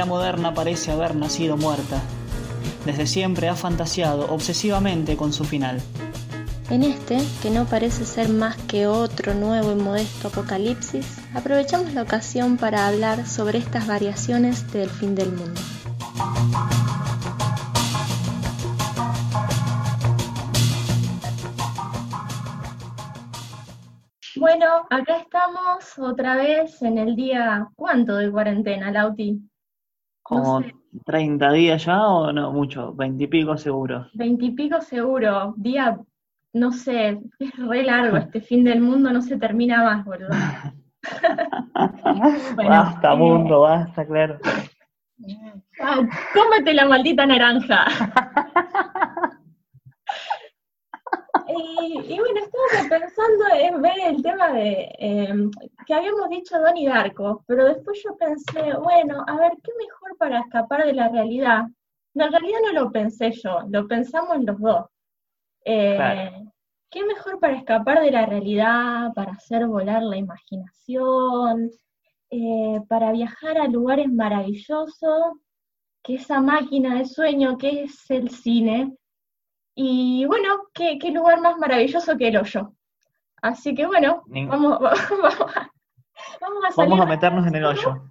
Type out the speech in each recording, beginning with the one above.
era moderna parece haber nacido muerta. Desde siempre ha fantaseado obsesivamente con su final. En este, que no parece ser más que otro nuevo y modesto apocalipsis, aprovechamos la ocasión para hablar sobre estas variaciones del fin del mundo. Bueno, acá estamos otra vez en el día, ¿cuánto de cuarentena, Lauti? Como 30 días ya o no mucho, 20 y pico seguro. 20 y pico seguro, día, no sé, es re largo este fin del mundo, no se termina más, boludo. basta, eh, mundo, basta, claro. Ah, cómete la maldita naranja. Y, bueno, estaba pensando en ver el tema de em, que habíamos dicho Donnie Darko, pero después yo pensé, bueno, a ver, ¿qué mejor para escapar de la realidad? No, en realidad no lo pensé yo, lo pensamos los dos. Eh, ¿Qué mejor para escapar de la realidad, para hacer volar la imaginación, eh, para viajar a lugares maravillosos, que esa máquina de sueño que es el cine, y bueno, ¿qué, lugar más maravilloso que el hoyo. Así que bueno, vamos, vamos, a, vamos a meternos en el hoyo.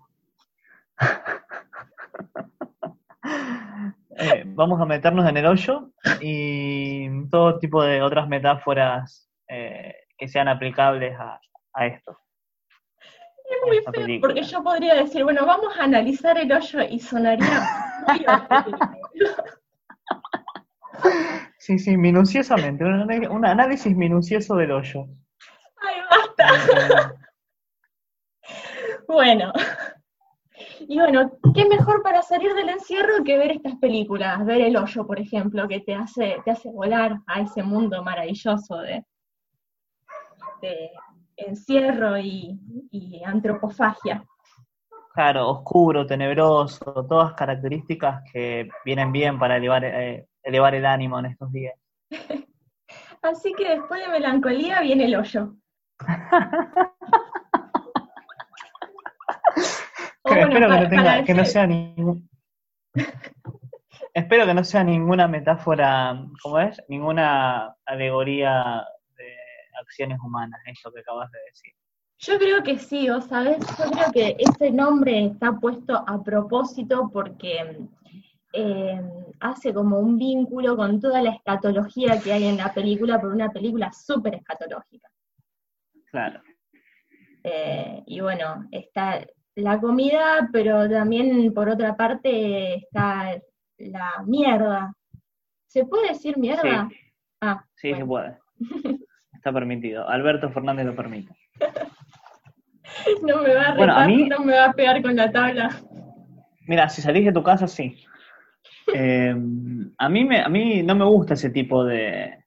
Eh, vamos a meternos en el hoyo y todo tipo de otras metáforas eh, que sean aplicables a, esto. Es muy feo, porque yo podría decir, bueno, vamos a analizar el hoyo y sonaría Sí, sí, minuciosamente, un, análisis minucioso del hoyo. ¡Ay, basta! bueno, y bueno, ¿qué mejor para salir del encierro que ver estas películas? Ver El Hoyo, por ejemplo, que te hace, te hace volar a ese mundo maravilloso de, encierro y, antropofagia. Claro, oscuro, tenebroso, todas características que vienen bien para elevar eh, elevar el ánimo en estos días. Así que después de melancolía viene el hoyo. espero que, no sea ningún... espero que no sea ninguna metáfora, ¿cómo es? Ninguna alegoría de acciones humanas, eso que acabas de decir. Yo creo que sí, ¿o sabes? Yo creo que ese nombre está puesto a propósito porque eh, hace como un vínculo con toda la escatología que hay en la película, por una película súper escatológica. Claro. Eh, y bueno, está la comida, pero también por otra parte está la mierda. ¿Se puede decir mierda? Sí, ah, sí se puede. Está permitido. Alberto Fernández lo permite. no me va a no me va a pegar con la tabla. Mira, si salís de tu casa, sí. Eh, a, mí me, a mí no me gusta ese tipo de,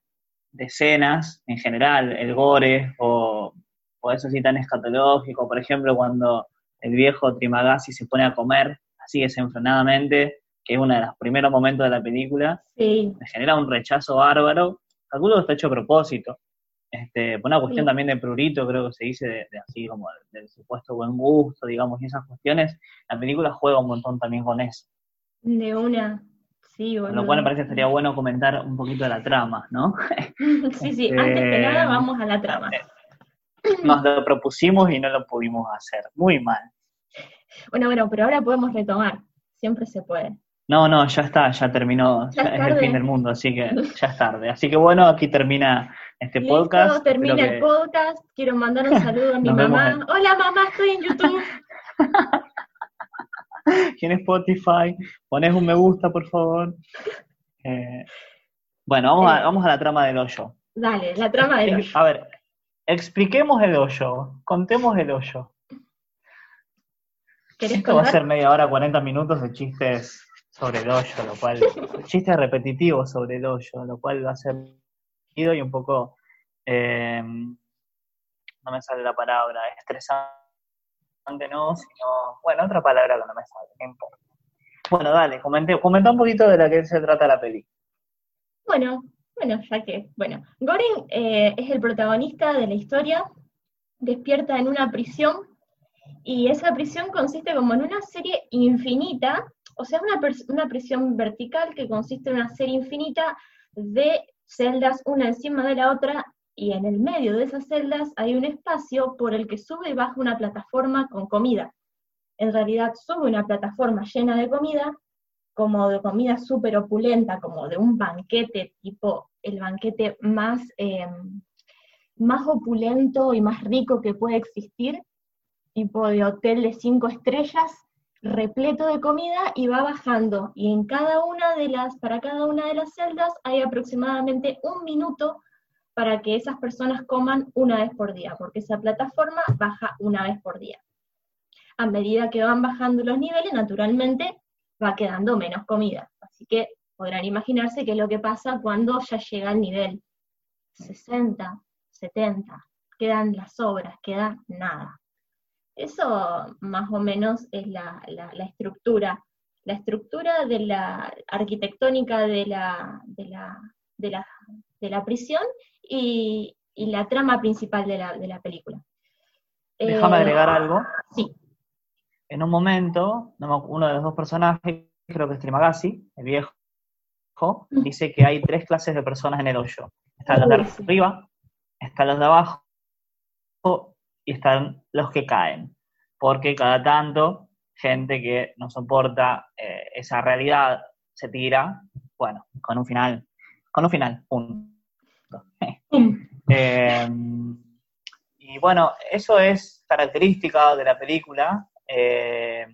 escenas en general, el gore o, eso así tan escatológico. Por ejemplo, cuando el viejo Trimagasi se pone a comer así desenfrenadamente, que es uno de los primeros momentos de la película, me genera un rechazo bárbaro. Calculo que está hecho a propósito. Este, por una cuestión también de prurito, creo que se dice, de, así como del supuesto buen gusto, digamos, y esas cuestiones, la película juega un montón también con eso. De una, sí, bueno. Lo cual me parece que sería bueno comentar un poquito de la trama, ¿no? sí, sí, antes que nada este, vamos a la trama. Nos lo propusimos y no lo pudimos hacer, muy mal. Bueno, bueno, pero ahora podemos retomar, siempre se puede. No, no, ya está, ya terminó, es, el fin del mundo, así que ya es tarde. Así que bueno, aquí termina este Listo, podcast. termina el podcast, quiero mandar un saludo a mi mamá. Hola mamá, estoy en YouTube. en Spotify, pones un me gusta, por favor. Eh, bueno, vamos, a, eh. vamos a la trama del hoyo. Dale, la trama del hoyo. A ver, expliquemos el hoyo, contemos el hoyo. Esto va a ser media hora, 40 minutos de chistes sobre el hoyo, lo cual, chistes repetitivos sobre el hoyo, lo cual va a ser y un poco, eh, no me sale la palabra, estresante bueno, otra palabra que no me sale, Bueno, dale, comenté, comenta un poquito de la que se trata la peli. Bueno, bueno, ya que, bueno, Goring eh, es el protagonista de la historia, despierta en una prisión Y esa prisión consiste como en una serie infinita, o sea, una, una prisión vertical que consiste en una serie infinita de celdas una encima de la otra y en el medio de esas celdas hay un espacio por el que sube y baja una plataforma con comida. En realidad sube una plataforma llena de comida, como de comida súper opulenta, como de un banquete, tipo el banquete más, eh, más opulento y más rico que puede existir, tipo de hotel de cinco estrellas, repleto de comida y va bajando. Y en cada una de las, para cada una de las celdas hay aproximadamente un minuto para que esas personas coman una vez por día, porque esa plataforma baja una vez por día. A medida que van bajando los niveles, naturalmente va quedando menos comida. Así que podrán imaginarse qué es lo que pasa cuando ya llega al nivel 60, 70, quedan las sobras, queda nada. Eso más o menos es la, estructura, la estructura de la arquitectónica de la prisión y, la trama principal de la, de la película. Déjame eh, agregar algo. Sí. En un momento, uno de los dos personajes, creo que es Trimagasi, el viejo, dice que hay tres clases de personas en el hoyo. Están los de arriba, están los de abajo y están los que caen. Porque cada tanto, gente que no soporta eh, esa realidad se tira, bueno, con un final, con un final, punto. Eh, y bueno, eso es característica de la película. Eh,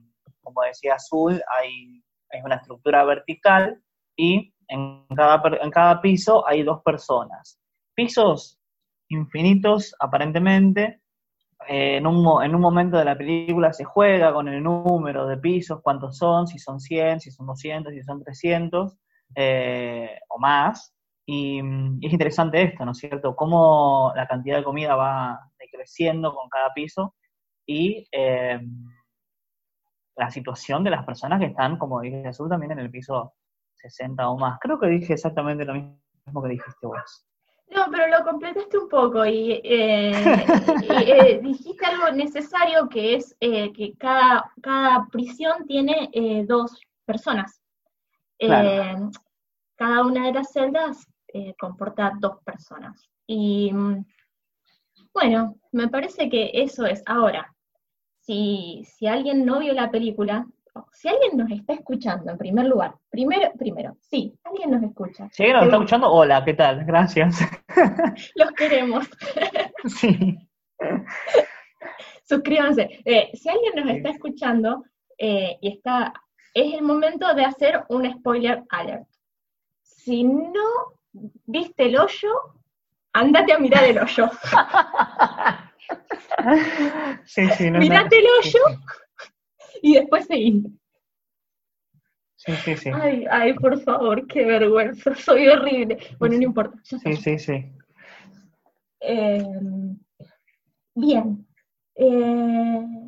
como decía Azul, hay, una estructura vertical y en cada, en cada piso hay dos personas. Pisos infinitos, aparentemente. Eh, en, un, en un momento de la película se juega con el número de pisos, cuántos son, si son 100, si son 200, si son 300 o más. Y, es interesante esto, ¿no es cierto? Cómo la cantidad de comida va decreciendo con cada piso y eh, la situación de las personas que están, como dije Jesús, también en el piso 60 o más. Creo que dije exactamente lo mismo que dijiste vos. No, pero lo completaste un poco y, eh, eh, dijiste algo necesario que es que cada, cada prisión tiene dos personas. cada una de las celdas eh, comporta dos personas. Y mm, bueno, me parece que eso es. Ahora, si, si alguien no vio la película, si alguien nos está escuchando, en primer lugar, primero, primero, sí, alguien nos escucha. Si alguien nos está escuchando, hola, ¿qué tal? Gracias. Los queremos. Sí. Suscríbanse. Eh, si alguien nos está escuchando eh, y está, es el momento de hacer un spoiler alert. Si no ¿viste el hoyo? Andate a mirar el hoyo. sí, sí, no, Mirate el hoyo y después seguí. Sí, sí, sí. Ay, ay, por favor, qué vergüenza, soy horrible. Bueno, no importa. Sí, sí, sí. Eh, bien. Eh,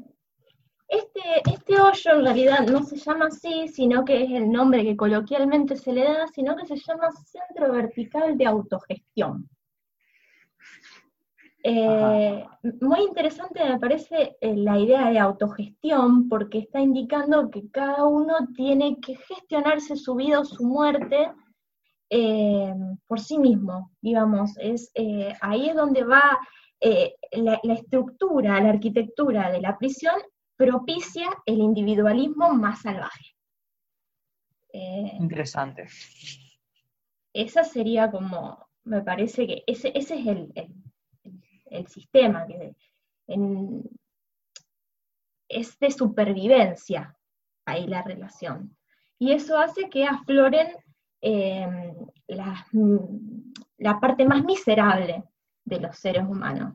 este, este hoyo en realidad no se llama así, sino que es el nombre que coloquialmente se le da, sino que se llama Centro Vertical de Autogestión. Eh, muy interesante me parece eh, la idea de autogestión porque está indicando que cada uno tiene que gestionarse su vida o su muerte eh, por sí mismo, digamos. Ahí es donde va la, estructura, la arquitectura de la prisión propicia el individualismo más salvaje. Eh, Interesante. Esa sería como, me parece que ese, ese es el, el, sistema, que es de supervivencia ahí la relación. Y eso hace que afloren em, la, la parte más miserable de los seres humanos.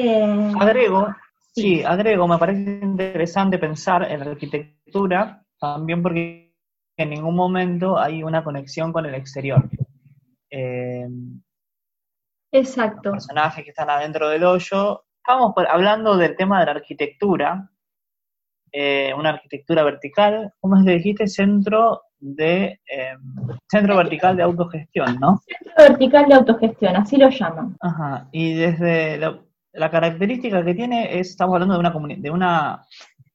Eh, agrego, sí. agrego, me parece interesante pensar en la arquitectura también porque en ningún momento hay una conexión con el exterior. Eh, Exacto. Los personajes que están adentro del hoyo. Estamos hablando del tema de la arquitectura, eh, una arquitectura vertical, ¿cómo es que dijiste? Centro de centro vertical de autogestión, ¿no? Centro vertical de autogestión, así lo llaman. Ajá, y desde la característica que tiene es, estamos hablando de una, de una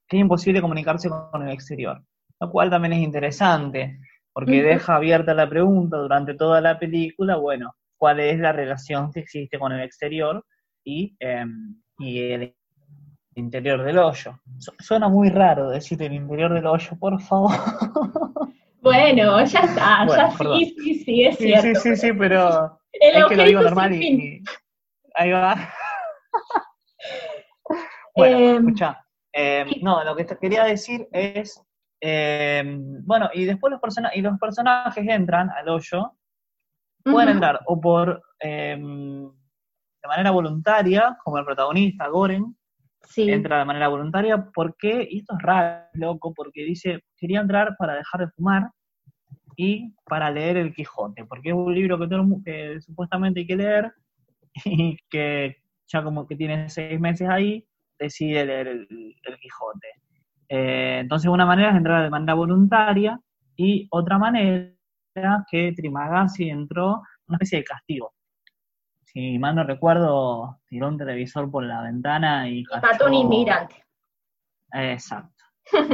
que es imposible comunicarse con el exterior, lo cual también es interesante, porque deja abierta la pregunta durante toda la película, bueno, cuál es la relación que existe con el exterior y, em, y el interior del hoyo. Suena muy raro decir el interior del hoyo, por favor. Bueno, ya está, ya sí, sí, sí, es cierto. Sí, sí, sí, pero es que lo digo normal y, Ahí va. Bueno, em, escucha. Em, no, lo que te quería decir es, bueno, y después los, personajes y los personajes entran al hoyo, pueden entrar o por de manera voluntaria, como el protagonista, Goren, entra de manera voluntaria, porque, y esto es raro, loco, porque dice, quería entrar para dejar de fumar y para leer El Quijote, porque es un libro que, todo, que supuestamente hay que leer y que ya como que tiene seis meses ahí, decide leer El, Quijote. Eh, entonces una manera es entrar de manera voluntaria y otra manera que Trimagasi entró una especie de castigo si mal no recuerdo, tiró un televisor por la ventana y... Mató un inmigrante. Exacto.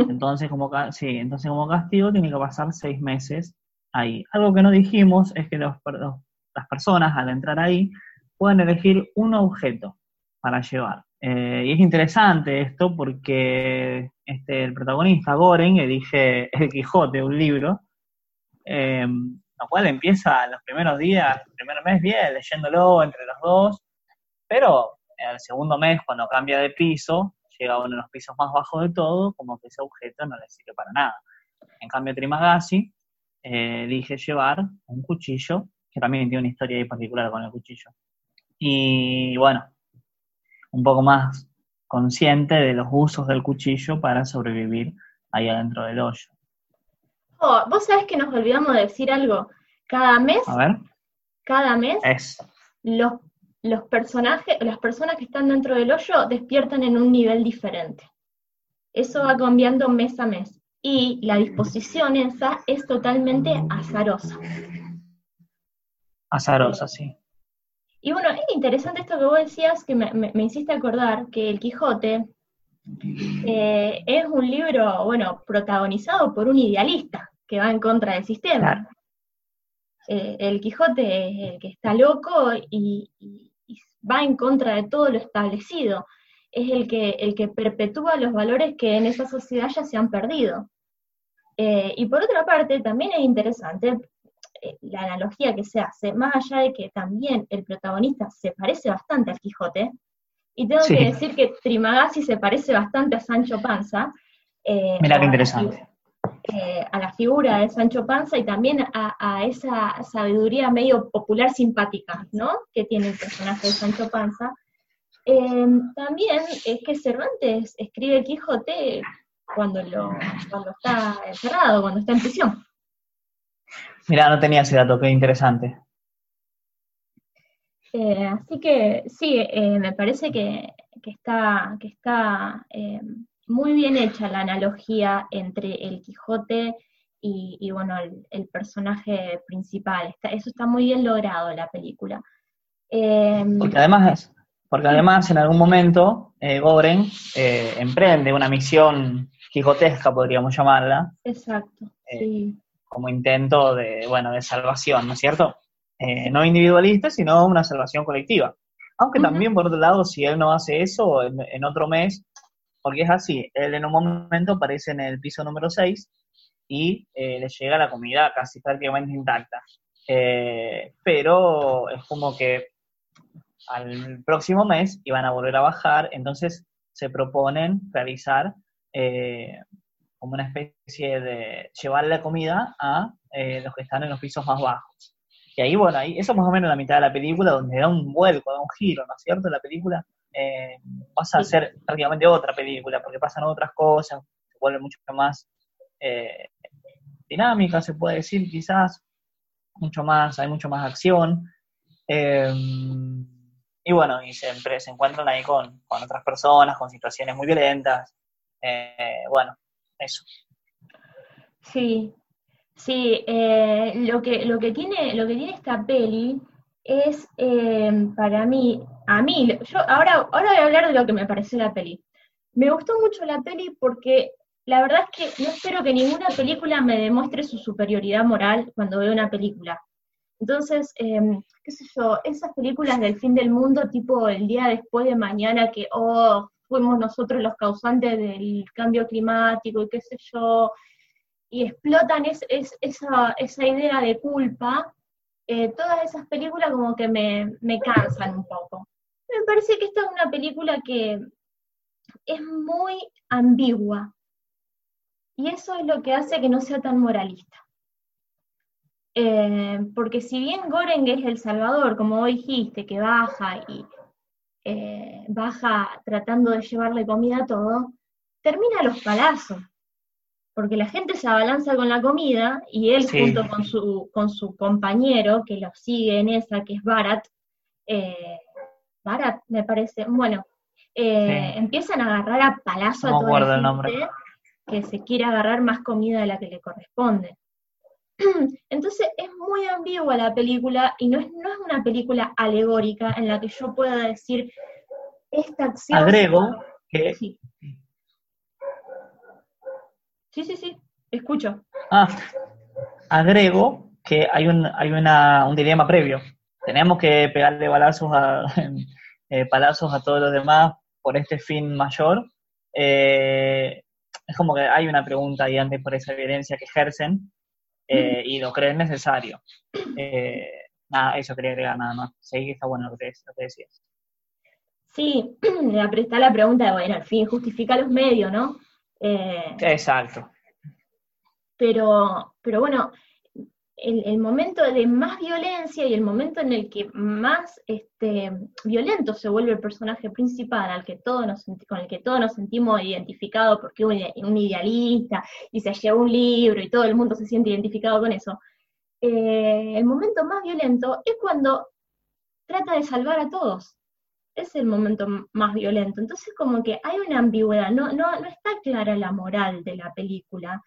Entonces como, sí, entonces como castigo tiene que pasar seis meses ahí. Algo que no dijimos es que los, las personas al entrar ahí pueden elegir un objeto para llevar. Eh, y es interesante esto porque este, el protagonista, Goren, elige El Quijote, un libro, eh, lo cual empieza los primeros días, el primer mes bien, leyéndolo entre los dos, pero el segundo mes, cuando cambia de piso, llega a uno de los pisos más bajos de todo, como que ese objeto no le sirve para nada. En cambio, Trimagasi eh, elige llevar un cuchillo, que también tiene una historia ahí particular con el cuchillo. Y bueno, un poco más consciente de los usos del cuchillo para sobrevivir ahí adentro del hoyo. Oh, vos sabés que nos olvidamos de decir algo. Cada mes, cada mes, los, los personajes, las personas que están dentro del hoyo despiertan en un nivel diferente. Eso va cambiando mes a mes. Y la disposición esa es totalmente azarosa. Azarosa, sí. Y bueno, es interesante esto que vos decías, que me, me, hiciste acordar que El Quijote eh, es un libro, bueno, protagonizado por un idealista que va en contra del sistema. Eh, el Quijote es el que está loco y, va en contra de todo lo establecido. Es el que, el que perpetúa los valores que en esa sociedad ya se han perdido. Eh, y por otra parte, también es interesante la analogía que se hace, más allá de que también el protagonista se parece bastante al Quijote, y tengo que decir que Trimagasi se parece bastante a Sancho Panza. Mira qué interesante. Eh, a la figura de Sancho Panza y también a, esa sabiduría medio popular simpática, ¿no? Que tiene el personaje de Sancho Panza. Em, también es que Cervantes escribe Quijote cuando, lo, cuando está encerrado, cuando está en prisión. Mira, no tenía ese dato, qué interesante. Eh, así que sí, eh, me parece que, que está, que está em, muy bien hecha la analogía entre el Quijote y, bueno, el, personaje principal. eso está muy bien logrado en la película. Porque además, porque además en algún momento eh, Goren eh, emprende una misión quijotesca, podríamos llamarla. Exacto, eh, sí. Como intento de, bueno, de salvación, ¿no es cierto? no individualista, sino una salvación colectiva. Aunque también, por otro lado, si él no hace eso, en otro mes porque es así, él en un momento aparece en el piso número 6 y eh, le llega la comida casi prácticamente intacta. Eh, pero es como que al próximo mes iban a volver a bajar, entonces se proponen realizar eh, como una especie de llevar la comida a los que están en los pisos más bajos. Y ahí, bueno, ahí, eso más o menos la mitad de la película, donde da un vuelco, da un giro, ¿no es cierto? La película eh, pasa a ser prácticamente otra película, porque pasan otras cosas, se vuelve mucho más eh, dinámica, se puede decir, quizás, mucho más, hay mucho más acción. Eh, y bueno, y siempre se encuentran ahí con, otras personas, con situaciones muy violentas. bueno, eso. Sí, sí, lo, que, lo, que tiene, lo que tiene esta peli es eh, para mí, a mí, yo ahora, ahora voy a hablar de lo que me pareció la peli. Me gustó mucho la peli porque la verdad es que no espero que ninguna película me demuestre su superioridad moral cuando veo una película. Entonces, em, qué sé yo, esas películas del fin del mundo, tipo el día después de mañana, que, oh, fuimos nosotros los causantes del cambio climático y qué sé yo, y explotan esa, esa, idea de culpa, eh, todas esas películas como que me, me cansan un poco. Me parece que esta es una película que es muy ambigua, y eso es lo que hace que no sea tan moralista. Eh, porque si bien Goreng es el Salvador, como vos dijiste, que baja y eh, baja tratando de llevarle comida a todo, termina los palazos. Porque la gente se abalanza con la comida y él junto con su, con su compañero que lo sigue en esa, que es Barat, eh, Barat me parece, bueno, empiezan a agarrar a palazo a toda la gente que se quiere agarrar más comida de la que le corresponde. Entonces es muy ambigua la película y no es, no es una película alegórica en la que yo pueda decir esta acción. Agrego que. Sí. sí, sí, escucho. Ah, agrego que hay un, hay una, un dilema previo. Tenemos que pegarle balazos a, eh, palazos a todos los demás por este fin mayor. Eh, es como que hay una pregunta ahí antes por esa violencia que ejercen eh, y lo creen necesario. Eh, nada, eso quería agregar nada más. Sí, que está bueno lo que, decías. Sí, está la pregunta de, bueno, al fin, justifica los medios, ¿no? Eh, Exacto. Pero, pero bueno, el, momento de más violencia y el momento en el que más este, violento se vuelve el personaje principal, al que todos nos, con el que todos nos sentimos identificados porque es un idealista y se lleva un libro y todo el mundo se siente identificado con eso, eh, el momento más violento es cuando trata de salvar a todos. Es el momento más violento. Entonces como que hay una ambigüedad, no, no, no está clara la moral de la película.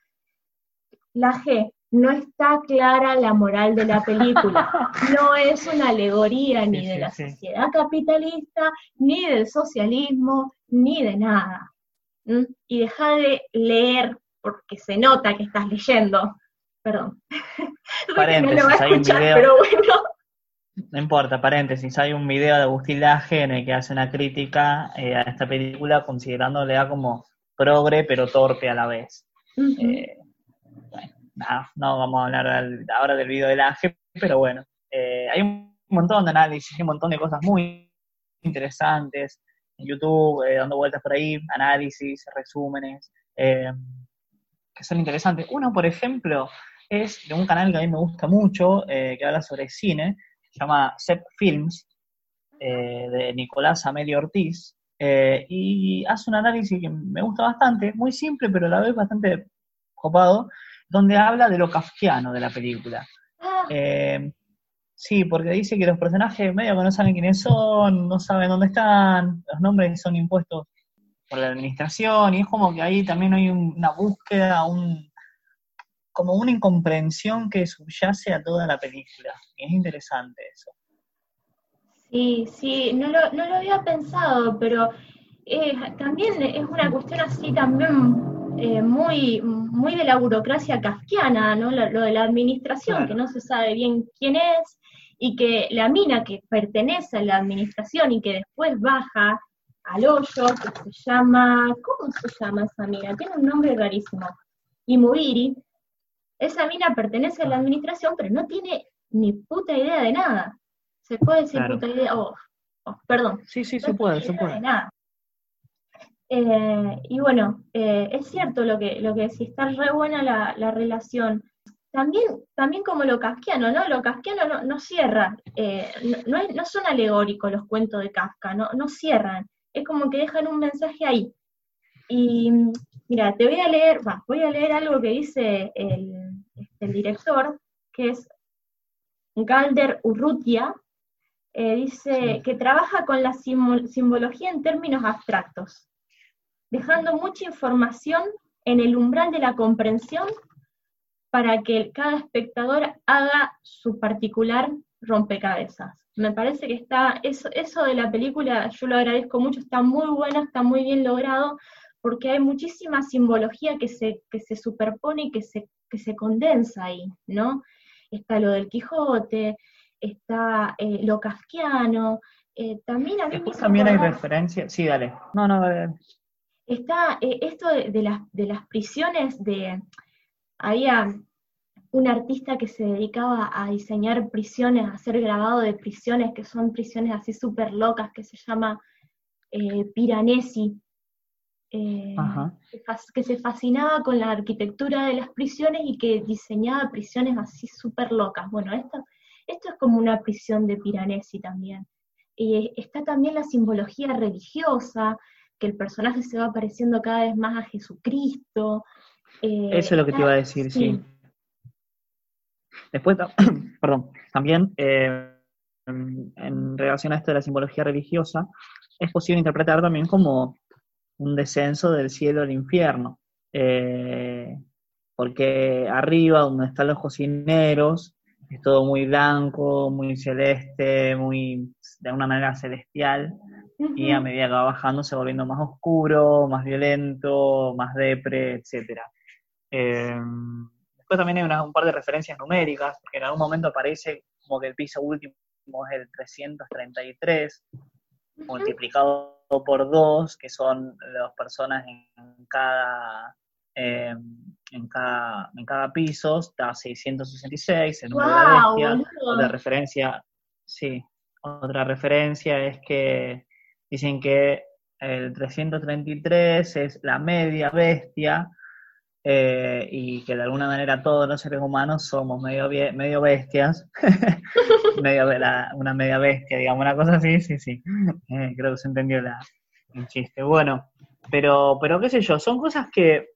La G, no está clara la moral de la película. No es una alegoría ni de la sociedad capitalista, ni del socialismo, ni de nada. Y deja de leer porque se nota que estás leyendo. Perdón. Paréntesis, no hay un video. Pero bueno. No importa, paréntesis, hay un video de Agustín Laje en el que hace una crítica eh, a esta película considerándole como progre pero torpe a la vez no vamos a hablar ahora del video del AGE, pero bueno, eh, hay un montón de análisis, hay un montón de cosas muy interesantes en YouTube, eh, dando vueltas por ahí, análisis, resúmenes, eh, que son interesantes. Uno, por ejemplo, es de un canal que a mí me gusta mucho, que habla sobre cine, se llama Sep Films, de Nicolás Amelio Ortiz, y hace un análisis que me gusta bastante, muy simple, pero a la vez bastante copado, donde habla de lo kafkiano de la película. Ah. Eh, sí, porque dice que los personajes medio que no saben quiénes son, no saben dónde están, los nombres son impuestos por la administración, y es como que ahí también hay una búsqueda, un, como una incomprensión que subyace a toda la película. Y es interesante eso. Sí, sí, no lo, no lo había pensado, pero eh, también es una cuestión así también eh, muy, muy de la burocracia kafkiana, ¿no? Lo, de la administración, que no se sabe bien quién es, y que la mina que pertenece a la administración y que después baja al hoyo, que se llama, ¿cómo se llama esa mina? Tiene un nombre rarísimo, Imuiri, esa mina pertenece a la administración, pero no tiene ni puta idea de nada. Se puede decir puta idea, oh, oh, perdón. Sí, sí, se puede, se puede. nada. Eh, y bueno, eh, es cierto lo que, lo que decís, está re buena la, relación. También, también como lo casquiano, ¿no? Lo casquiano no, cierra, eh, no, no, son alegóricos los cuentos de Kafka, no, no cierran, es como que dejan un mensaje ahí. Y mira, te voy a leer, voy a leer algo que dice el, el director, que es Galder Urrutia, dice que trabaja con la simbología en términos abstractos dejando mucha información en el umbral de la comprensión para que cada espectador haga su particular rompecabezas. Me parece que está, eso, eso de la película, yo lo agradezco mucho, está muy bueno, está muy bien logrado, porque hay muchísima simbología que se, que se superpone y que se, que se condensa ahí, ¿no? Está lo del Quijote, está eh, lo kafkiano, eh, también a Después también hay referencia, sí, dale. No, no, dale. Está eh, esto de, las, de las prisiones de, había un artista que se dedicaba a diseñar prisiones, a hacer grabado de prisiones, que son prisiones así súper locas, que se llama Piranesi, eh, que, se fascinaba con la arquitectura de las prisiones y que diseñaba prisiones así súper locas. Bueno, esto, esto es como una prisión de Piranesi también. Y está también la simbología religiosa, que el personaje se va pareciendo cada vez más a Jesucristo. Eh, Eso es lo que te iba a decir, sí. Después, perdón, también eh, en relación a esto de la simbología religiosa, es posible interpretar también como un descenso del cielo al infierno. Eh, porque arriba, donde están los cocineros, es todo muy blanco, muy celeste, muy de alguna manera celestial, y a medida que va bajando se va volviendo más oscuro, más violento, más depre, etc. Eh, después también hay un par de referencias numéricas, porque en algún momento aparece como que el piso último es el 333, multiplicado por dos, que son las personas en cada, eh, en cada, en cada piso, está 666, el número de bestia. Otra referencia, sí, otra referencia es que dicen que el 333 es la media bestia, eh, y que de alguna manera todos los seres humanos somos medio, medio bestias, una media bestia, digamos, una cosa así, sí, sí, eh, creo que se entendió el chiste. Bueno, pero, pero qué sé yo, son cosas que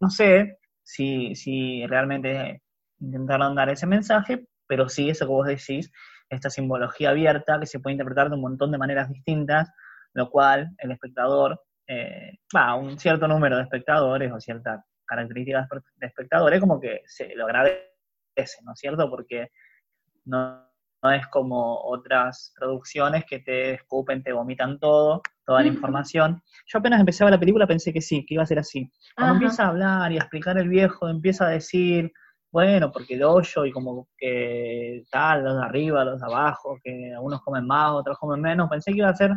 no sé si, si realmente intentaron dar ese mensaje, pero sí, eso que vos decís, esta simbología abierta que se puede interpretar de un montón de maneras distintas, lo cual el espectador, eh, un cierto número de espectadores o cierta características de espectadores, como que se lo agradece, ¿no es cierto? Porque no, es como otras producciones que te escupen, te vomitan todo, toda la información. Yo apenas empecé a ver la película pensé que sí, que iba a ser así. Cuando empieza a hablar y a explicar el viejo, empieza a decir, bueno, porque el hoyo y como que tal, los de arriba, los de abajo, que algunos comen más, otros comen menos, pensé que iba a ser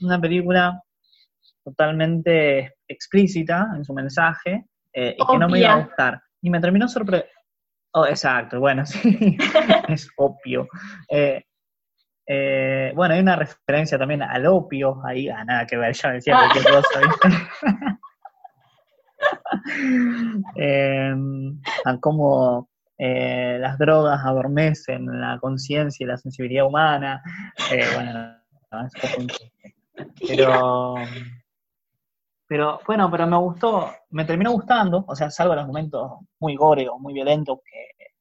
una película totalmente explícita en su mensaje, eh, y que no me iba a gustar. Y me terminó sorprendiendo. Oh, exacto, bueno, sí, es obvio. Eh, eh, bueno, hay una referencia también al opio, ahí, a nada que ver, ya decía cualquier cosa, ¿viste? Em, a cómo las drogas adormecen la conciencia y la sensibilidad humana. bueno, Pero pero bueno, pero me gustó, me terminó gustando, o sea, salvo los momentos muy gore o muy violentos, que es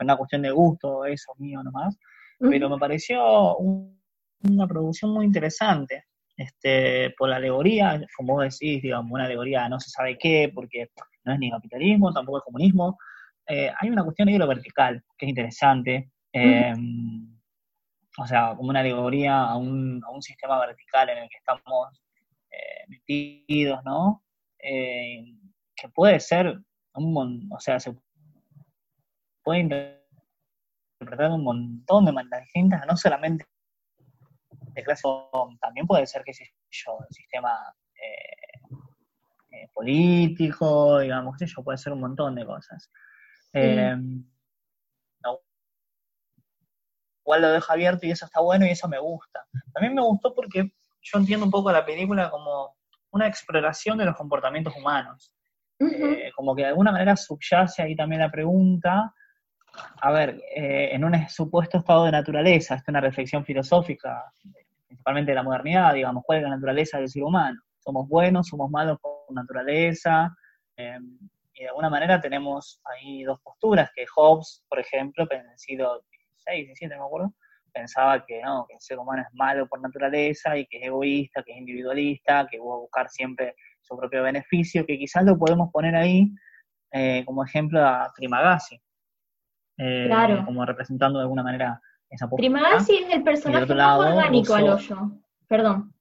una cuestión de gusto, eso mío nomás, pero me pareció una producción muy interesante, este, por la alegoría, como vos decís, digamos, una alegoría no se sabe qué, porque no es ni capitalismo, tampoco es comunismo, eh, hay una cuestión de lo vertical, que es interesante, em, o sea, como una alegoría a un, a un sistema vertical en el que estamos eh, metidos, ¿no? Eh, que puede ser un o sea, se puede interpretar un montón de maneras distintas, no solamente de clase, también puede ser, qué sé yo, el sistema eh, político, digamos, qué sé yo, puede ser un montón de cosas. igual lo deja abierto y eso está bueno y eso me gusta. También me gustó porque yo entiendo un poco la película como una exploración de los comportamientos humanos. Eh, como que de alguna manera subyace ahí también la pregunta, a ver, eh, en un supuesto estado de naturaleza, esta es una reflexión filosófica, principalmente de la modernidad, digamos, ¿cuál es la naturaleza del ser humano? ¿Somos buenos, somos malos por naturaleza? Em, y de alguna manera tenemos ahí dos posturas, que Hobbes, por ejemplo, en el siglo XVI, XVII, no me acuerdo, pensaba que no, que el ser humano es malo por naturaleza y que es egoísta, que es individualista, que va a buscar siempre su propio beneficio, que quizás lo podemos poner ahí eh, como ejemplo a Trimagasi, eh, como representando de alguna manera esa postura. Trimagasi es el personaje más lado, orgánico al hoyo. Perdón.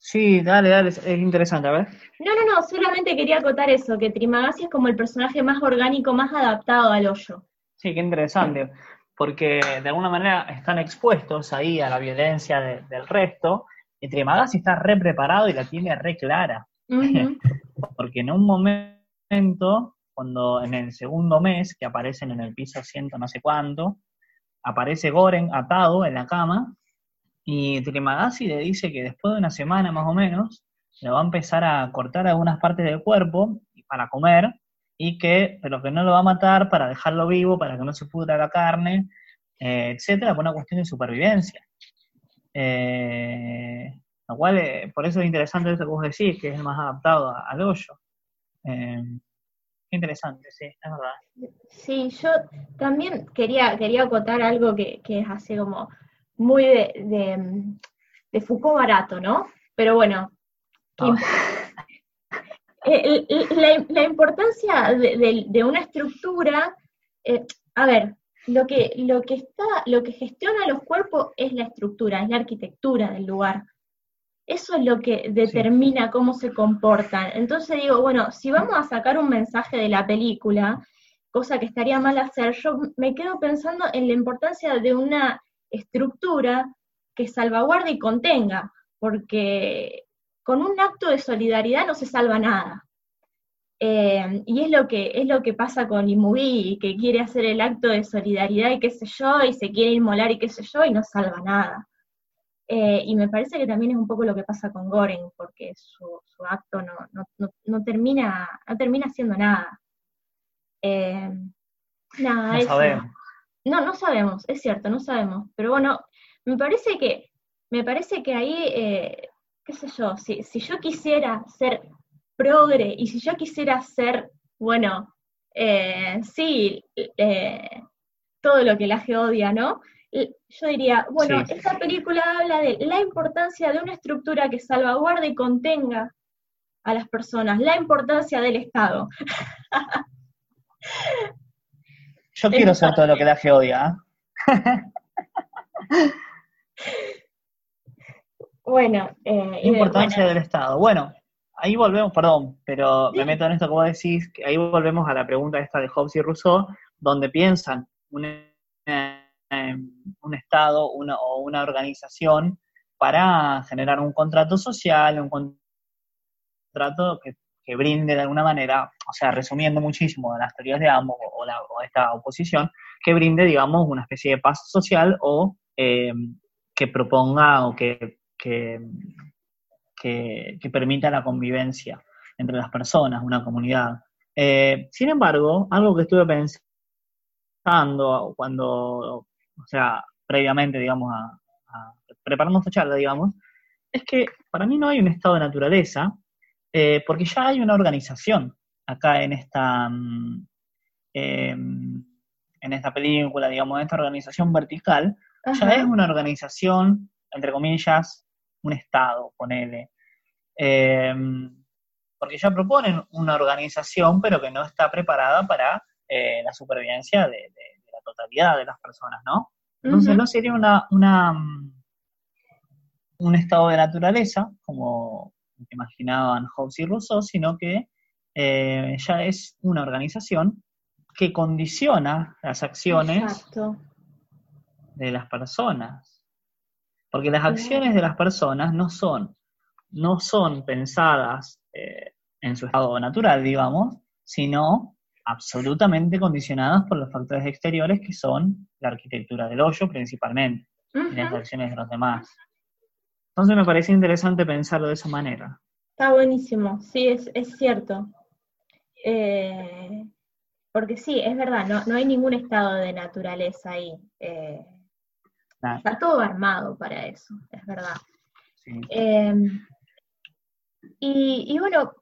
Sí, dale, dale, es, es interesante, a ver. No, no, no, solamente quería acotar eso, que Trimagasi es como el personaje más orgánico, más adaptado al hoyo. Sí, qué interesante, porque de alguna manera están expuestos ahí a la violencia de- del resto, y Trimagasi está re preparado y la tiene re clara, porque en un momento, cuando en el segundo mes, que aparecen en el piso ciento no sé cuánto, aparece Goren atado en la cama, y Trimagasi le dice que después de una semana más o menos, le va a empezar a cortar algunas partes del cuerpo para comer, y que, pero que no lo va a matar para dejarlo vivo, para que no se pudra la carne, eh, etcétera, por una cuestión de supervivencia. Eh, lo cual, eh, por eso es interesante eso que vos decís, que es el más adaptado al hoyo. Qué interesante, sí, es verdad. Sí, yo también quería, quería acotar algo que, que es así como muy de, de, de Foucault barato, ¿no? Pero bueno, ¿qué Ah. la, la importancia de, de- de una estructura, eh, a ver, lo que, lo que está, lo que gestiona los cuerpos es la estructura, es la arquitectura del lugar. Eso es lo que determina cómo se comportan. Entonces digo, bueno, si vamos a sacar un mensaje de la película, cosa que estaría mal hacer, yo me quedo pensando en la importancia de una estructura que salvaguarde y contenga, porque con un acto de solidaridad no se salva nada. Eh, y es lo que es lo que pasa con Imubi, que quiere hacer el acto de solidaridad y qué sé yo, y se quiere inmolar y qué sé yo, y no salva nada. Eh, y me parece que también es un poco lo que pasa con Goren, porque su, su acto no, no, no, no termina, no termina haciendo nada. Eh, nada, No eso. sabemos. No, no sabemos, es cierto, no sabemos. Pero bueno, me parece que, me parece que ahí, eh, qué sé yo, si, si yo quisiera ser progre y si yo quisiera ser, bueno, eh, sí, eh, todo lo que la G odia, ¿no? Yo diría, bueno, Sí. esta película habla de la importancia de una estructura que salvaguarde y contenga a las personas, la importancia del Estado. Yo quiero ser todo lo que la que odia. ¿eh? Bueno, eh, de- Importancia bueno, del Estado. Bueno, ahí volvemos, perdón, pero me meto en esto que vos decís, que ahí volvemos a la pregunta esta de Hobbes y Rousseau, donde piensan un, eh, un Estado o una organización para generar un contrato social, un contrato que, brinde de alguna manera, o sea, resumiendo muchísimo las teorías de ambos o, esta oposición, que brinde, digamos, una especie de paz social o eh, que proponga o que, que permita la convivencia entre las personas, una comunidad. Eh, sin embargo, algo que estuve pensando cuando, o sea, previamente, digamos, a, a charla, digamos, es que para mí no hay un estado de naturaleza, eh, porque ya hay una organización acá en esta, mm, eh, en esta película, digamos, en esta organización vertical, ya es una organización, entre comillas, un Estado, ponele. Eh, porque ya proponen una organización, pero que no está preparada para eh, la supervivencia de la totalidad de las personas, ¿no? Entonces no sería una, una, mm, un estado de naturaleza, como imaginaban Hobbes y Rousseau, sino que eh, ya es una organización que condiciona las acciones Exacto. de las personas. Porque las acciones de las personas no son, no son pensadas eh, en su estado natural, digamos, sino absolutamente condicionadas por los factores exteriores que son la arquitectura del hoyo principalmente y las acciones de los demás. Entonces me parece interesante pensarlo de esa manera. Está buenísimo, sí, es, es cierto. Eh, porque sí, es verdad, no, no hay ningún estado de naturaleza ahí. eh, está todo armado para eso, es verdad. sí. Eh, y, y bueno,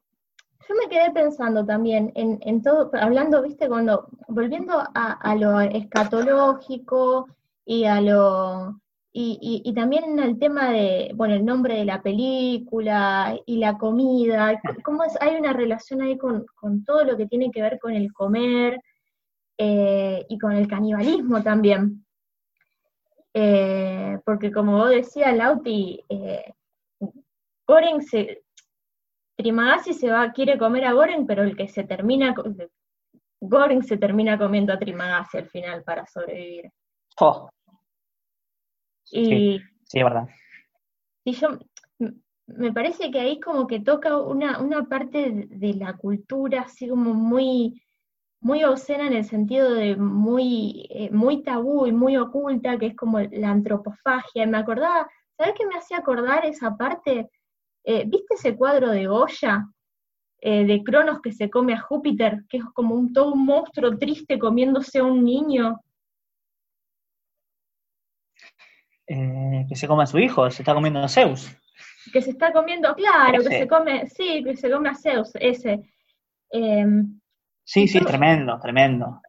yo me quedé pensando también en, en todo, hablando, viste, cuando, volviendo a, lo escatológico y a lo, y, y- también al tema de, bueno, el nombre de la película y la comida, cómo es, hay una relación ahí con, con todo lo que tiene que ver con el comer eh, y con el canibalismo también. Eh, porque como vos decías, Lauti, eh, se, Trimagasi se va, quiere comer a Goren, pero el que se termina, Goren se termina comiendo a Trimagasi al final para sobrevivir. Oh, Y sí, es verdad. y yo, me parece que ahí como que toca una, una parte de, de la cultura así como muy, muy obscena en el sentido de muy, eh, muy tabú y muy oculta, que es como la antropofagia. Y me acordaba, ¿sabes qué me hacía acordar esa parte? Eh, ¿viste ese cuadro de Goya? eh, de Cronos que se come a Júpiter, que es como un, todo un monstruo triste comiéndose a un niño. Eh, que se come a su hijo, se está comiendo a Zeus. que se está comiendo, claro, que se come, sí, que se come a Zeus, ese. Em, Sí, sí, tremendo, tremendo.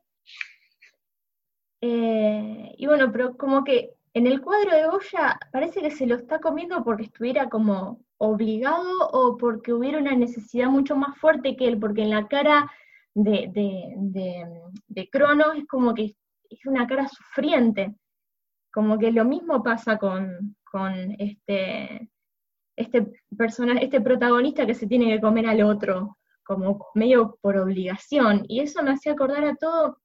y bueno, pero como que en el cuadro de Goya parece que se lo está comiendo porque estuviera como obligado o porque hubiera una necesidad mucho más fuerte que él, porque en la cara de, de, de, Cronos es como que es una cara sufriente, como que lo mismo pasa con, con este, este personaje, este protagonista que se tiene que comer al otro, como medio por obligación, y eso me hacía acordar a todo,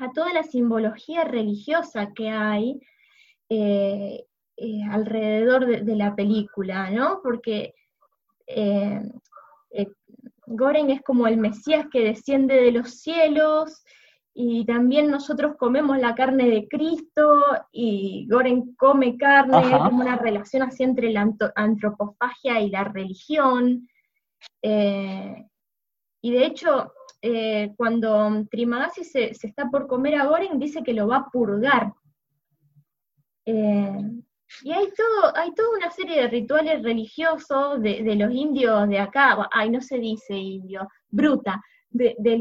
a toda la simbología religiosa que hay eh, eh, alrededor de, de la película, ¿no? Porque eh, eh, Goren es como el Mesías que desciende de los cielos, y también nosotros comemos la carne de Cristo, y Goren come carne, Ajá. como una relación así entre la antropofagia y la religión. Eh, y de hecho, cuando Trimagasi se, se está por comer a Goren, dice que lo va a purgar. Y hay todo, hay toda una serie de rituales religiosos de, de los indios de acá, ay, no se dice indio, bruta, de, de,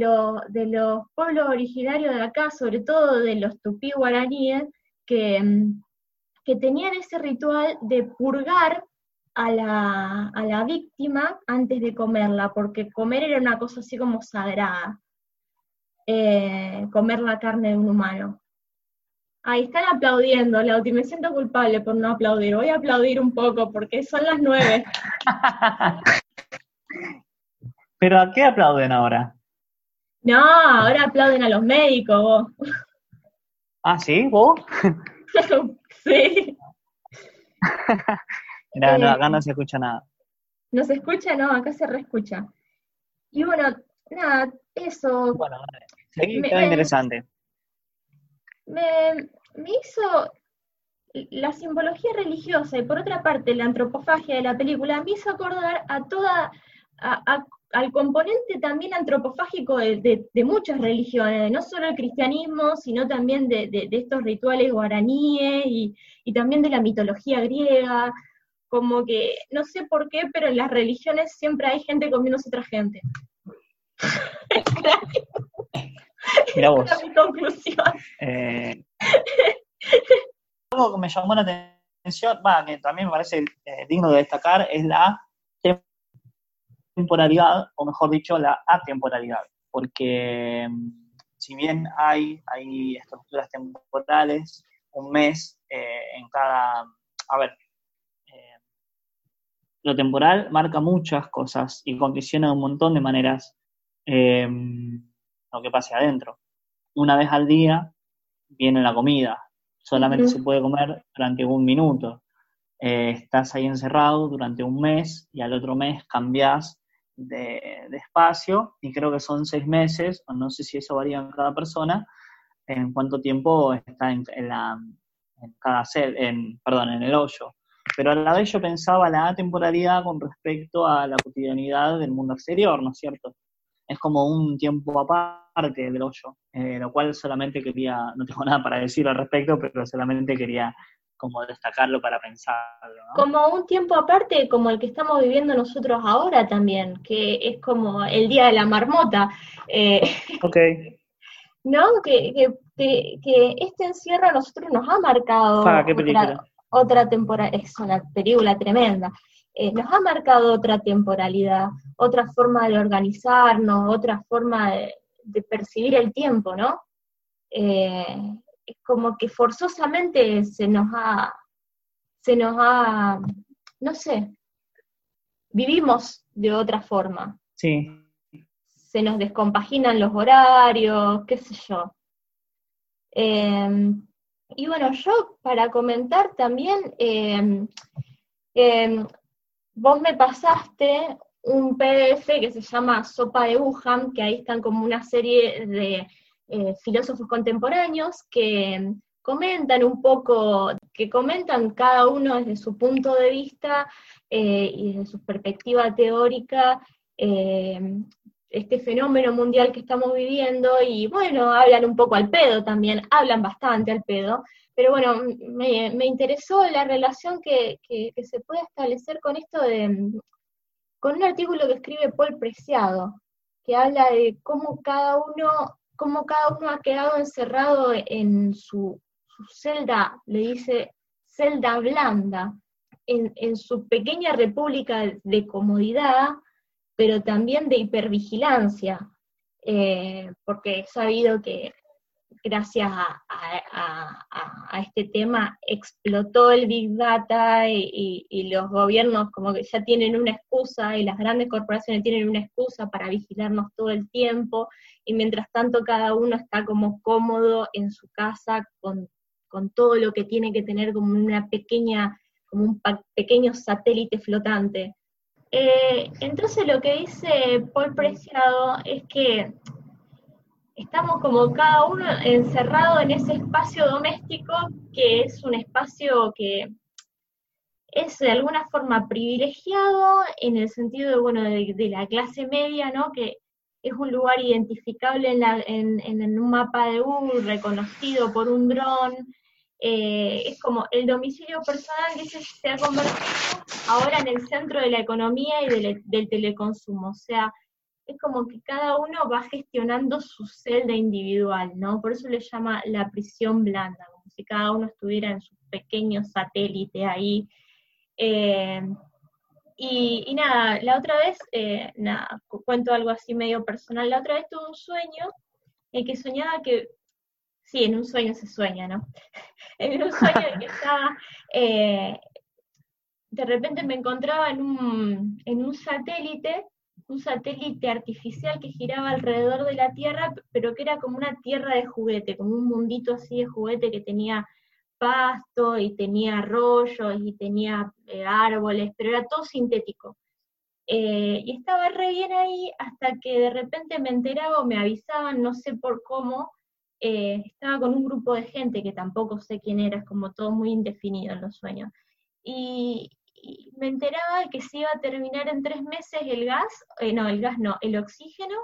de los pueblos originarios de acá, sobre todo de los tupí guaraníes, que, mm, que tenían ese ritual de purgar a la, a la víctima antes de comerla, porque comer era una cosa así como sagrada, eh, comer la carne de un humano. Ahí están aplaudiendo, Lauti, me siento culpable por no aplaudir. Voy a aplaudir un poco porque son las nueve. Pero ¿a qué aplauden ahora? No, ahora aplauden a los médicos, vos. Ah, ¿sí? ¿Vos? sí. Mirá, no, Eh, acá no se escucha nada. ¿No se escucha? No, acá se reescucha. Y bueno, nada, eso Bueno, Me- queda me- interesante. Me, hizo la simbología religiosa y por otra parte la antropofagia de la película me hizo acordar a toda a- al componente también antropofágico de, muchas religiones, no solo el cristianismo, sino también de estos rituales guaraníes y, y también de la mitología griega, como que no sé por qué, pero en las religiones siempre hay gente comiéndose otra gente. Mira vos. Esa es mi conclusión. Eh, algo que me llamó la atención, va, que también me parece eh, digno de destacar, es la temporalidad, o mejor dicho, la atemporalidad. Porque mm, si bien hay, hay estructuras temporales, un mes eh, en cada... A ver, eh, lo temporal marca muchas cosas y condiciona de un montón de maneras eh, lo que pase adentro. Una vez al día viene la comida, solamente se puede comer durante un minuto. Eh, estás ahí encerrado durante un mes y al otro mes cambias de, de espacio y creo que son seis meses, o no sé si eso varía en cada persona, en cuánto tiempo está en, en la, en cada cel, en, perdón, en el hoyo. Pero a la vez yo pensaba la atemporalidad con respecto a la cotidianidad del mundo exterior, ¿no es cierto? Es como un tiempo aparte del hoyo, eh, lo cual solamente quería, no tengo nada para decir al respecto, pero solamente quería como destacarlo para pensarlo, ¿no? Como un tiempo aparte, como el que estamos viviendo nosotros ahora también, que es como el día de la marmota, eh, Ok, ¿no? Que, que, este encierro a nosotros nos ha marcado qué otra, otra temporada, es una película tremenda, eh, nos ha marcado otra temporalidad, otra forma de organizarnos, otra forma de, de percibir el tiempo, ¿no? Eh, es como que forzosamente se nos ha, se nos ha, no sé, vivimos de otra forma. Sí. Se nos descompaginan los horarios, qué sé yo. Em, y bueno, yo para comentar también, em, vos me pasaste un PDF que se llama Sopa de Wuhan, que ahí están como una serie de eh, filósofos contemporáneos que comentan un poco, que comentan cada uno desde su punto de vista eh, y desde su perspectiva teórica eh, este fenómeno mundial que estamos viviendo y bueno, hablan un poco al pedo también, hablan bastante al pedo, pero bueno, me, interesó la relación que, que, se puede establecer con esto de, con un artículo que escribe Paul Preciado, que habla de cómo cada uno cómo cada uno ha quedado encerrado en su, celda, le dice celda blanda, en, su pequeña república de comodidad, pero también de hipervigilancia, eh, porque he sabido que gracias a, este tema explotó el Big Data y, los gobiernos como que ya tienen una excusa y las grandes corporaciones tienen una excusa para vigilarnos todo el tiempo y mientras tanto cada uno está como cómodo en su casa con, todo lo que tiene que tener como una pequeña, como un pequeño satélite flotante. Eh, entonces lo que dice Paul Preciado es que estamos como cada uno encerrado en ese espacio doméstico que es un espacio que es de alguna forma privilegiado en el sentido de, bueno, de, la clase media, ¿no? Que es un lugar identificable en, en, un mapa de Google, reconocido por un dron, eh, es como el domicilio personal que se, ha convertido ahora en el centro de la economía y del teleconsumo. O sea, es como que cada uno va gestionando su celda individual, ¿no? Por eso le llama la prisión blanda, como si cada uno estuviera en su pequeño satélite ahí. Eh, y, nada, la otra vez, eh, nada, cuento algo así medio personal, la otra vez tuve un sueño en que soñaba que, sí, en un sueño se sueña, ¿no? en un sueño que estaba, eh, de repente me encontraba en un, en un satélite un satélite artificial que giraba alrededor de la Tierra, pero que era como una tierra de juguete, como un mundito así de juguete que tenía pasto y tenía arroyos y tenía eh, árboles, pero era todo sintético. Eh, y estaba re bien ahí hasta que de repente me enteraba o me avisaban, no sé por cómo, eh, estaba con un grupo de gente que tampoco sé quién era, es como todo muy indefinido en los sueños. Y, me enteraba que se iba a terminar en tres meses el gas, eh, no, el gas no, el oxígeno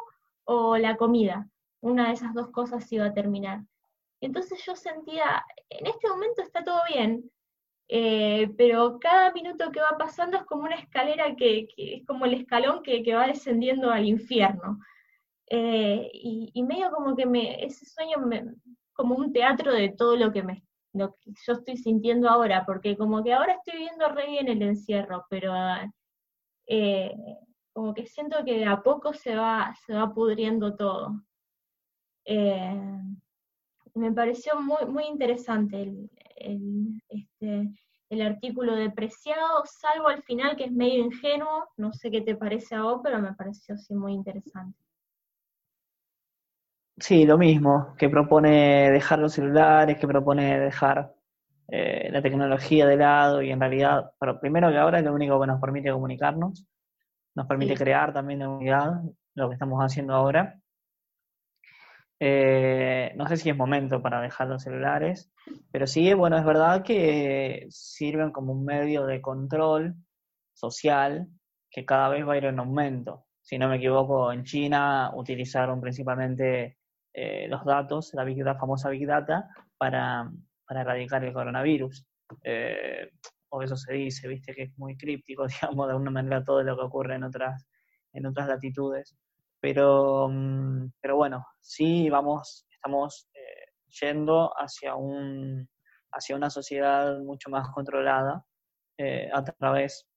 o la comida. Una de esas dos cosas se iba a terminar. Entonces yo sentía, en este momento está todo bien, eh, pero cada minuto que va pasando es como una escalera que, es como el escalón que, va descendiendo al infierno. Eh, y, medio como que me, ese sueño me, como un teatro de todo lo que me lo que yo estoy sintiendo ahora, porque como que ahora estoy viendo re bien el encierro, pero eh, como que siento que a poco se va, se va pudriendo todo. Eh, me pareció muy, muy interesante el, el, este, el artículo de Preciado, salvo al final que es medio ingenuo, no sé qué te parece a vos, pero me pareció sí muy interesante. Sí, lo mismo, que propone dejar los celulares, que propone dejar eh, la tecnología de lado y en realidad, pero primero que ahora es lo único que nos permite comunicarnos, nos permite crear también la unidad, lo que estamos haciendo ahora. Eh, no sé si es momento para dejar los celulares, pero sí, bueno, es verdad que sirven como un medio de control social que cada vez va a ir en aumento. Si no me equivoco, en China utilizaron principalmente eh, los datos, la, Big famosa Big Data, para, erradicar el coronavirus. Eh, o eso se dice, viste que es muy críptico, digamos, de alguna manera todo lo que ocurre en otras, en otras latitudes. Pero, mm, pero bueno, sí vamos, estamos eh, yendo hacia, un, hacia una sociedad mucho más controlada a través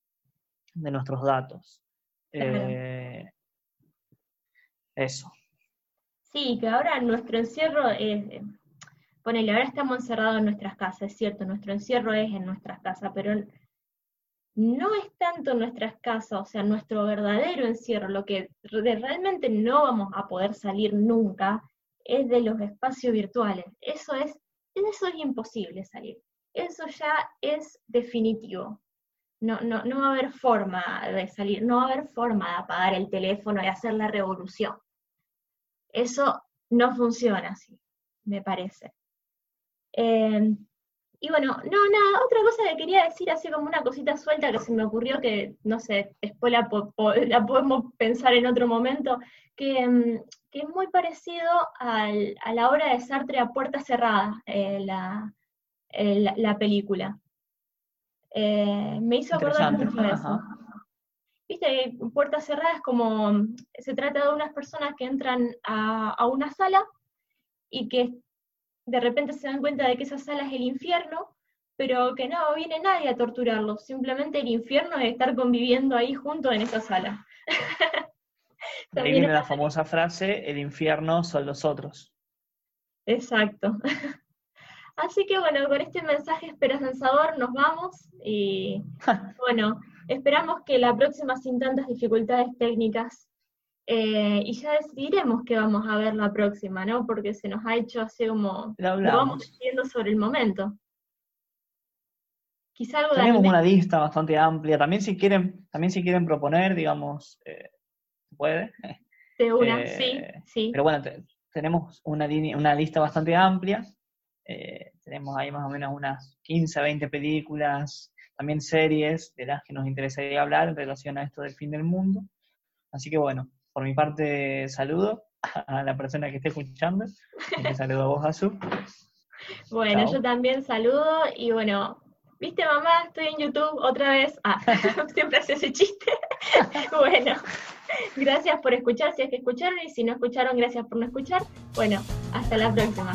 de nuestros datos. eso. Sí, que ahora nuestro encierro es, ponele, ahora estamos encerrados en nuestras casas, es cierto, nuestro encierro es en nuestras casas, pero no es tanto nuestras casas, o sea, nuestro verdadero encierro, lo que realmente no vamos a poder salir nunca, es de los espacios virtuales. Eso es, eso es imposible salir. Eso ya es definitivo. No, no, no va a haber forma de salir, no va a haber forma de apagar el teléfono y hacer la revolución. Eso no funciona así, me parece. Eh, y bueno, no, nada, otra cosa que quería decir, así como una cosita suelta que se me ocurrió, que no sé, después la, podemos pensar en otro momento, que, mm, es muy parecido a la obra de Sartre a puerta cerrada, eh, la, película. Eh, me hizo acordar mucho de eso. Viste, puerta cerrada es como, se trata de unas personas que entran a, a una sala y que de repente se dan cuenta de que esa sala es el infierno, pero que no viene nadie a torturarlos, simplemente el infierno es estar conviviendo ahí junto en esa sala. ahí viene la famosa frase, el infierno son los otros. Exacto. Así que bueno, con este mensaje esperanzador nos vamos y bueno, esperamos que la próxima sin tantas dificultades técnicas eh, y ya decidiremos qué vamos a ver la próxima, ¿no? Porque se nos ha hecho así como... Lo, vamos viendo sobre el momento. Quizá algo Tenemos una lista bastante amplia. También si quieren, también si quieren proponer, digamos, eh, se puede. De una, eh, sí, sí. Pero bueno, tenemos una, una lista bastante amplia. tenemos ahí más o menos unas 15, 20 películas, también series de las que nos interesaría hablar en relación a esto del fin del mundo. Así que bueno, por mi parte, saludo a la persona que esté escuchando. Te saludo a vos, Azu. Bueno, yo también saludo y bueno, ¿viste mamá? Estoy en YouTube otra vez. Ah, siempre hace ese chiste. bueno, gracias por escuchar, si es que escucharon, y si no escucharon, gracias por no escuchar. Bueno, hasta la próxima.